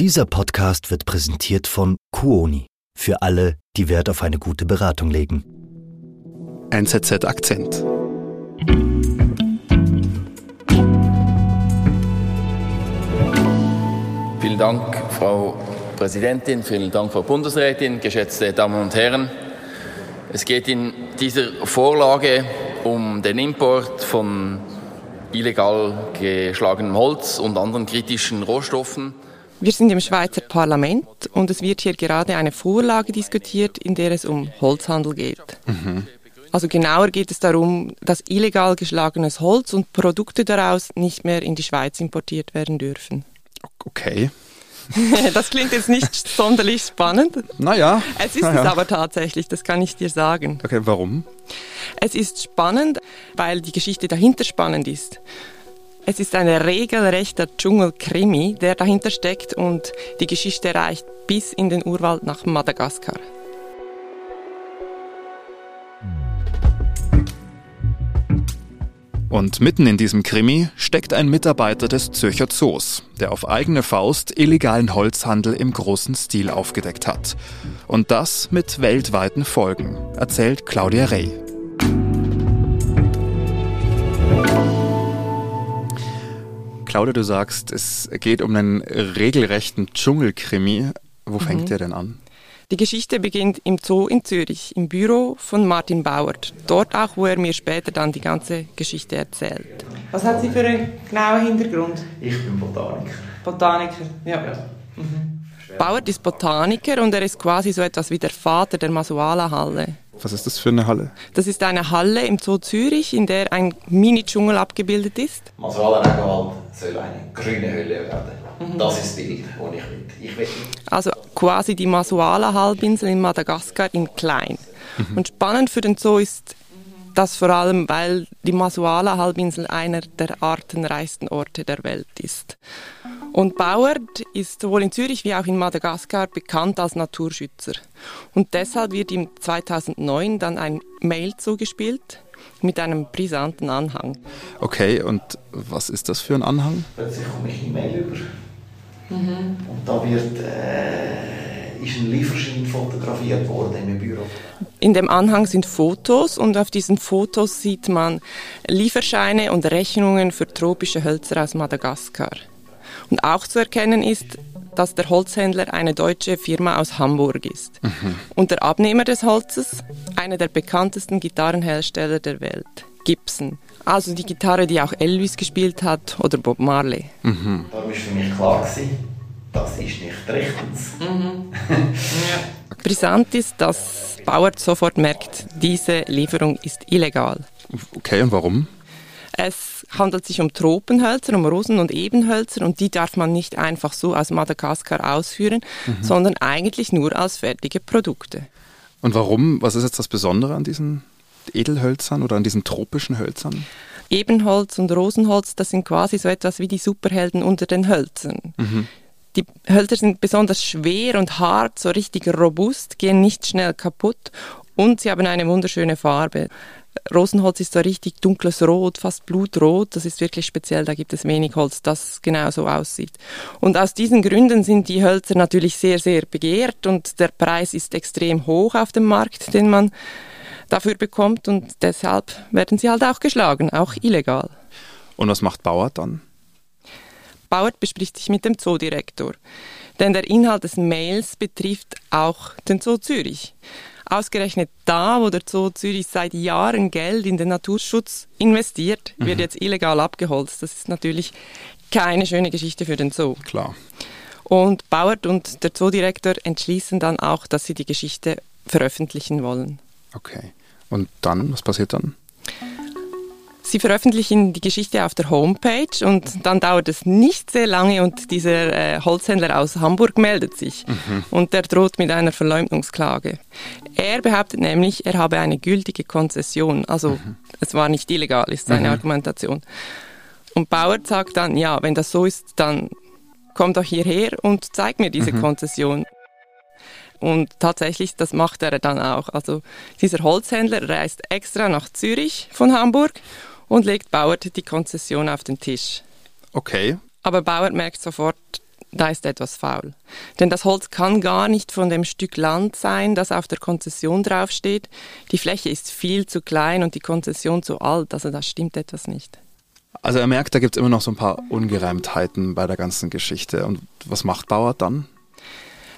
Dieser Podcast wird präsentiert von Kuoni. Für alle, die Wert auf eine gute Beratung legen. NZZ Akzent. Vielen Dank, Frau Präsidentin, vielen Dank, Frau Bundesrätin, geschätzte Damen und Herren. Es geht in dieser Vorlage um den Import von illegal geschlagenem Holz und anderen kritischen Rohstoffen. Wir sind im Schweizer Parlament und es wird hier gerade eine Vorlage diskutiert, in der es um Holzhandel geht. Mhm. Also genauer geht es darum, dass illegal geschlagenes Holz und Produkte daraus nicht mehr in die Schweiz importiert werden dürfen. Okay. das klingt jetzt nicht sonderlich spannend. Naja. Es ist naja. es aber tatsächlich, das kann ich dir sagen. Okay, warum? Es ist spannend, weil die Geschichte dahinter spannend ist. Es ist ein regelrechter Dschungelkrimi, der dahinter steckt und die Geschichte reicht bis in den Urwald nach Madagaskar. Und mitten in diesem Krimi steckt ein Mitarbeiter des Zürcher Zoos, der auf eigene Faust illegalen Holzhandel im großen Stil aufgedeckt hat. Und das mit weltweiten Folgen, erzählt Claudia Rey. Claudia, du sagst, es geht um einen regelrechten Dschungelkrimi. Wo fängt mhm. der denn an? Die Geschichte beginnt im Zoo in Zürich, im Büro von Martin Bauert. Dort auch, wo er mir später dann die ganze Geschichte erzählt. Was hat sie für einen genauen Hintergrund? Ich bin Botaniker. Botaniker, ja. ja. Mhm. Bauert ist Botaniker und er ist quasi so etwas wie der Vater der Masuala-Halle. Was ist das für eine Halle? Das ist eine Halle im Zoo Zürich, in der ein Mini-Dschungel abgebildet ist. Masuala-Regenwald soll eine grüne Hölle werden. Mhm. Das ist das Bild, das ich will. Ich will. Also quasi die Masuala-Halbinsel in Madagaskar in klein. Mhm. Und spannend für den Zoo ist das vor allem, weil die Masuala-Halbinsel einer der artenreichsten Orte der Welt ist. Und Bauert ist sowohl in Zürich wie auch in Madagaskar bekannt als Naturschützer. Und deshalb wird ihm 2009 dann ein Mail zugespielt mit einem brisanten Anhang. Okay, und was ist das für ein Anhang? Plötzlich komme ich eine Mail über. Mhm. Und da wird, äh, ist ein Lieferschein fotografiert worden im Büro. In dem Anhang sind Fotos und auf diesen Fotos sieht man Lieferscheine und Rechnungen für tropische Hölzer aus Madagaskar. Und auch zu erkennen ist, dass der Holzhändler eine deutsche Firma aus Hamburg ist. Mhm. Und der Abnehmer des Holzes, einer der bekanntesten Gitarrenhersteller der Welt, Gibson. Also die Gitarre, die auch Elvis gespielt hat oder Bob Marley. Mhm. Da war für mich klar, gewesen, das ist nicht rechtens. Mhm. ja. Brisant ist, dass Bauer sofort merkt, diese Lieferung ist illegal. Okay, und warum? Es handelt sich um Tropenhölzer, um Rosen- und Ebenhölzer und die darf man nicht einfach so aus Madagaskar ausführen, mhm. sondern eigentlich nur als fertige Produkte. Und warum? Was ist jetzt das Besondere an diesen Edelhölzern oder an diesen tropischen Hölzern? Ebenholz und Rosenholz, das sind quasi so etwas wie die Superhelden unter den Hölzern. Mhm. Die Hölzer sind besonders schwer und hart, so richtig robust, gehen nicht schnell kaputt und sie haben eine wunderschöne Farbe. Rosenholz ist so richtig dunkles Rot, fast blutrot. Das ist wirklich speziell. Da gibt es wenig Holz, das genau so aussieht. Und aus diesen Gründen sind die Hölzer natürlich sehr, sehr begehrt und der Preis ist extrem hoch auf dem Markt, den man dafür bekommt und deshalb werden sie halt auch geschlagen, auch illegal. Und was macht Bauert dann? Bauert bespricht sich mit dem Zoodirektor, denn der Inhalt des Mails betrifft auch den Zoo Zürich. Ausgerechnet da, wo der Zoo Zürich seit Jahren Geld in den Naturschutz investiert, wird mhm. jetzt illegal abgeholzt. Das ist natürlich keine schöne Geschichte für den Zoo. Klar. Und Bauert und der Zoodirektor entschließen dann auch, dass sie die Geschichte veröffentlichen wollen. Okay. Und dann, was passiert dann? Sie veröffentlichen die Geschichte auf der Homepage und dann dauert es nicht sehr lange und dieser äh, Holzhändler aus Hamburg meldet sich mhm. und der droht mit einer Verleumdungsklage. Er behauptet nämlich, er habe eine gültige Konzession, also mhm. es war nicht illegal, ist seine mhm. Argumentation. Und Bauer sagt dann, ja, wenn das so ist, dann komm doch hierher und zeig mir diese mhm. Konzession. Und tatsächlich, das macht er dann auch. Also dieser Holzhändler reist extra nach Zürich von Hamburg und legt Bauert die Konzession auf den Tisch. Okay. Aber Bauert merkt sofort, da ist etwas faul. Denn das Holz kann gar nicht von dem Stück Land sein, das auf der Konzession draufsteht. Die Fläche ist viel zu klein und die Konzession zu alt, also da stimmt etwas nicht. Also er merkt, da gibt es immer noch so ein paar Ungereimtheiten bei der ganzen Geschichte. Und was macht Bauer dann?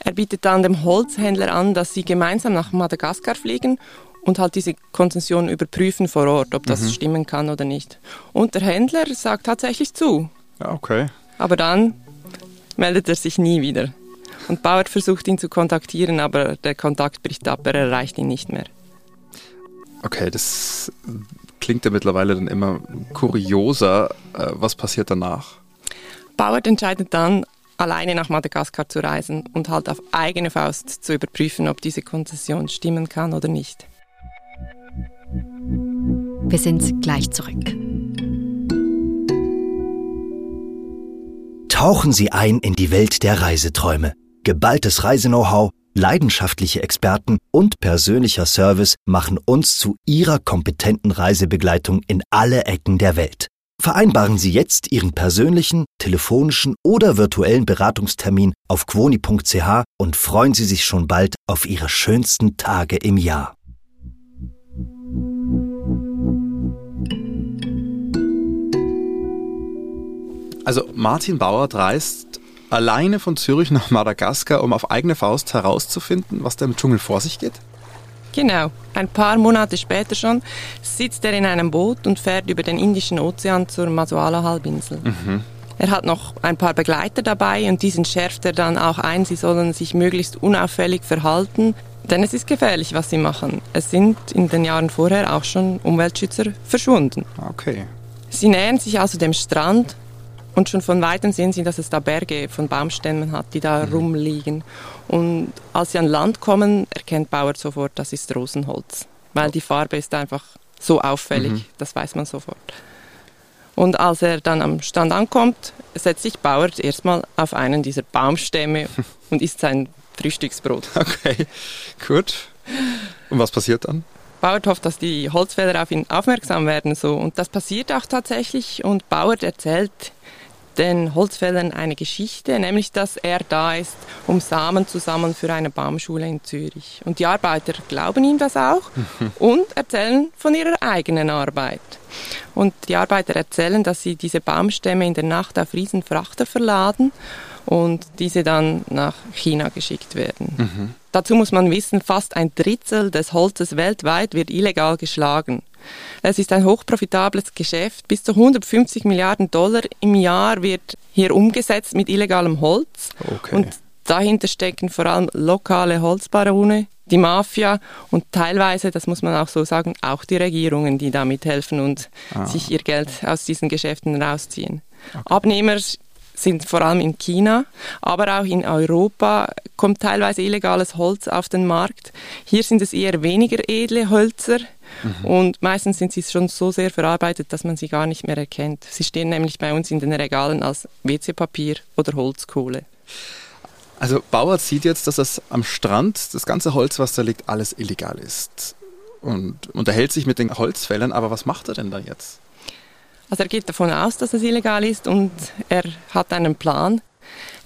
Er bietet dann dem Holzhändler an, dass sie gemeinsam nach Madagaskar fliegen und halt diese Konzession überprüfen vor Ort, ob das mhm. stimmen kann oder nicht. Und der Händler sagt tatsächlich zu. Ja, okay. Aber dann meldet er sich nie wieder. Und Bauer versucht ihn zu kontaktieren, aber der Kontakt bricht ab, er erreicht ihn nicht mehr. Okay, das klingt ja mittlerweile dann immer kurioser. Äh, was passiert danach? Bauer entscheidet dann, alleine nach Madagaskar zu reisen und halt auf eigene Faust zu überprüfen, ob diese Konzession stimmen kann oder nicht. Wir sind gleich zurück. Tauchen Sie ein in die Welt der Reiseträume. Geballtes Reiseknow-how, leidenschaftliche Experten und persönlicher Service machen uns zu Ihrer kompetenten Reisebegleitung in alle Ecken der Welt. Vereinbaren Sie jetzt Ihren persönlichen, telefonischen oder virtuellen Beratungstermin auf quoni.ch und freuen Sie sich schon bald auf Ihre schönsten Tage im Jahr. Also Martin Bauer reist alleine von Zürich nach Madagaskar, um auf eigene Faust herauszufinden, was da im Dschungel vor sich geht? Genau. Ein paar Monate später schon sitzt er in einem Boot und fährt über den Indischen Ozean zur Masuala-Halbinsel. Mhm. Er hat noch ein paar Begleiter dabei und diesen schärft er dann auch ein, sie sollen sich möglichst unauffällig verhalten, denn es ist gefährlich, was sie machen. Es sind in den Jahren vorher auch schon Umweltschützer verschwunden. Okay. Sie nähern sich also dem Strand und schon von weitem sehen sie, dass es da Berge von Baumstämmen hat, die da mhm. rumliegen. Und als sie an Land kommen, erkennt Bauer sofort, das ist Rosenholz. Weil die Farbe ist einfach so auffällig, mhm. das weiß man sofort. Und als er dann am Stand ankommt, setzt sich Bauer erstmal auf einen dieser Baumstämme und isst sein Frühstücksbrot. Okay, gut. Und was passiert dann? Bauer hofft, dass die Holzfäller auf ihn aufmerksam werden. So. Und das passiert auch tatsächlich. Und Bauer erzählt den Holzfällern eine Geschichte, nämlich dass er da ist, um Samen zu sammeln für eine Baumschule in Zürich. Und die Arbeiter glauben ihm das auch und erzählen von ihrer eigenen Arbeit. Und die Arbeiter erzählen, dass sie diese Baumstämme in der Nacht auf Riesenfrachter verladen und diese dann nach China geschickt werden. Mhm. Dazu muss man wissen, fast ein Drittel des Holzes weltweit wird illegal geschlagen. Es ist ein hochprofitables Geschäft. Bis zu 150 Milliarden Dollar im Jahr wird hier umgesetzt mit illegalem Holz. Okay. Und dahinter stecken vor allem lokale Holzbarone, die Mafia und teilweise, das muss man auch so sagen, auch die Regierungen, die da mithelfen und ah. sich ihr Geld aus diesen Geschäften rausziehen. Okay. Abnehmer sind vor allem in China, aber auch in Europa kommt teilweise illegales Holz auf den Markt. Hier sind es eher weniger edle Hölzer mhm. und meistens sind sie schon so sehr verarbeitet, dass man sie gar nicht mehr erkennt. Sie stehen nämlich bei uns in den Regalen als WC-Papier oder Holzkohle. Also Bauer sieht jetzt, dass das am Strand, das ganze Holz, was da liegt, alles illegal ist und unterhält sich mit den Holzfällern, aber was macht er denn da jetzt? Also er geht davon aus, dass es illegal ist und er hat einen Plan,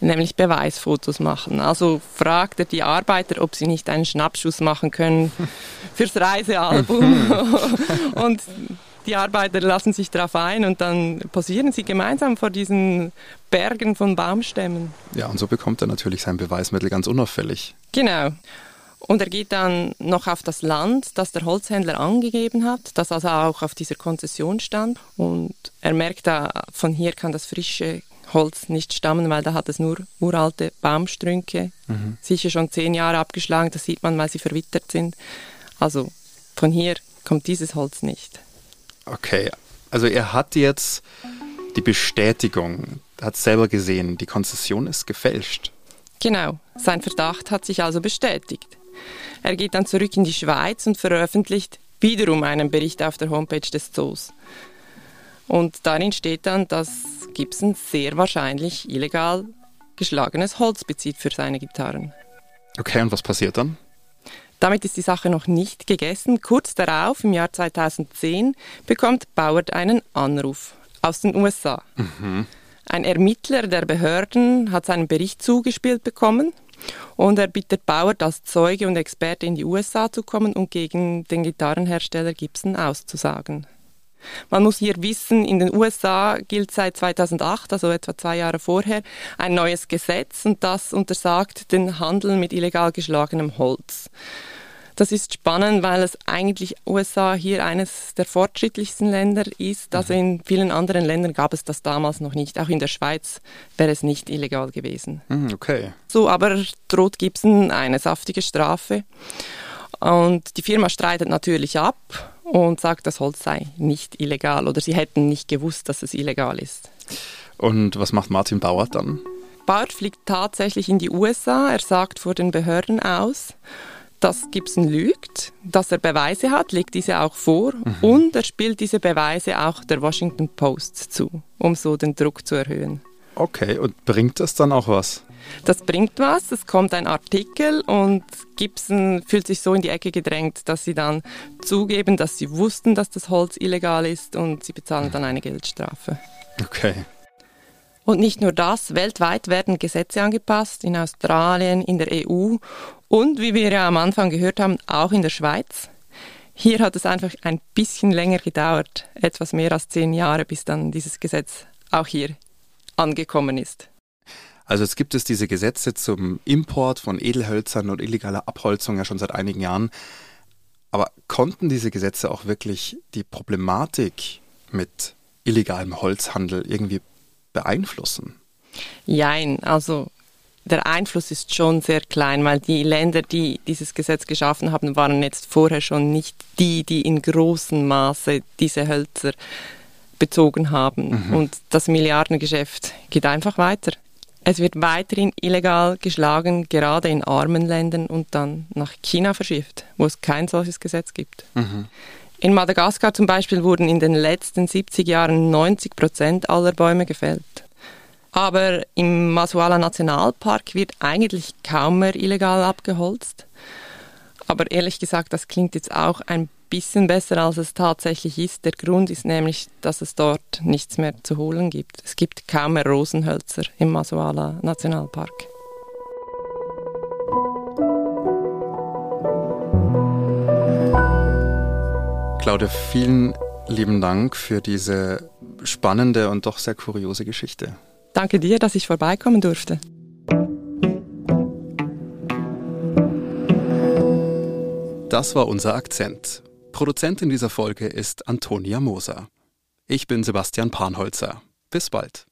nämlich Beweisfotos machen. Also fragt er die Arbeiter, ob sie nicht einen Schnappschuss machen können fürs Reisealbum. und die Arbeiter lassen sich darauf ein und dann posieren sie gemeinsam vor diesen Bergen von Baumstämmen. Ja, und so bekommt er natürlich sein Beweismittel ganz unauffällig. Genau. Und er geht dann noch auf das Land, das der Holzhändler angegeben hat, das also auch auf dieser Konzession stand. Und er merkt da, von hier kann das frische Holz nicht stammen, weil da hat es nur uralte Baumstrünke, mhm. sicher schon zehn Jahre abgeschlagen, das sieht man, weil sie verwittert sind. Also von hier kommt dieses Holz nicht. Okay, also er hat jetzt die Bestätigung, hat selber gesehen, die Konzession ist gefälscht. Genau, sein Verdacht hat sich also bestätigt. Er geht dann zurück in die Schweiz und veröffentlicht wiederum einen Bericht auf der Homepage des Zoos. Und darin steht dann, dass Gibson sehr wahrscheinlich illegal geschlagenes Holz bezieht für seine Gitarren. Okay, und was passiert dann? Damit ist die Sache noch nicht gegessen. Kurz darauf, im Jahr 2010, bekommt Bauert einen Anruf aus den USA. Mhm. Ein Ermittler der Behörden hat seinen Bericht zugespielt bekommen und er bittet Bauert als Zeuge und Experte in die USA zu kommen und gegen den Gitarrenhersteller Gibson auszusagen. Man muss hier wissen, in den USA gilt seit 2008, also etwa zwei Jahre vorher, ein neues Gesetz und das untersagt den Handel mit illegal geschlagenem Holz. Das ist spannend, weil es eigentlich USA hier eines der fortschrittlichsten Länder ist. Also in vielen anderen Ländern gab es das damals noch nicht. Auch in der Schweiz wäre es nicht illegal gewesen. Hm, okay. So, aber droht Gibson eine saftige Strafe. Und die Firma streitet natürlich ab und sagt, das Holz sei nicht illegal oder sie hätten nicht gewusst, dass es illegal ist. Und was macht Martin Bauer dann? Bauer fliegt tatsächlich in die USA. Er sagt vor den Behörden aus dass Gibson lügt, dass er Beweise hat, legt diese auch vor mhm. und er spielt diese Beweise auch der Washington Post zu, um so den Druck zu erhöhen. Okay, und bringt das dann auch was? Das bringt was, es kommt ein Artikel und Gibson fühlt sich so in die Ecke gedrängt, dass sie dann zugeben, dass sie wussten, dass das Holz illegal ist und sie bezahlen dann eine Geldstrafe. Okay. Und nicht nur das, weltweit werden Gesetze angepasst, in Australien, in der EU und, wie wir ja am Anfang gehört haben, auch in der Schweiz. Hier hat es einfach ein bisschen länger gedauert, etwas mehr als zehn Jahre, bis dann dieses Gesetz auch hier angekommen ist. Also es gibt es diese Gesetze zum Import von Edelhölzern und illegaler Abholzung ja schon seit einigen Jahren. Aber konnten diese Gesetze auch wirklich die Problematik mit illegalem Holzhandel irgendwie beeinflussen? Jein, also der Einfluss ist schon sehr klein, weil die Länder, die dieses Gesetz geschaffen haben, waren jetzt vorher schon nicht die, die in großem Maße diese Hölzer bezogen haben. Mhm. Und das Milliardengeschäft geht einfach weiter. Es wird weiterhin illegal geschlagen, gerade in armen Ländern und dann nach China verschifft, wo es kein solches Gesetz gibt. Mhm. In Madagaskar zum Beispiel wurden in den letzten 70 Jahren 90 Prozent aller Bäume gefällt. Aber im Masuala Nationalpark wird eigentlich kaum mehr illegal abgeholzt. Aber ehrlich gesagt, das klingt jetzt auch ein bisschen besser, als es tatsächlich ist. Der Grund ist nämlich, dass es dort nichts mehr zu holen gibt. Es gibt kaum mehr Rosenhölzer im Masuala Nationalpark. Claudia, vielen lieben Dank für diese spannende und doch sehr kuriose Geschichte. Danke dir, dass ich vorbeikommen durfte. Das war unser Akzent. Produzentin dieser Folge ist Antonia Moser. Ich bin Sebastian Panholzer. Bis bald.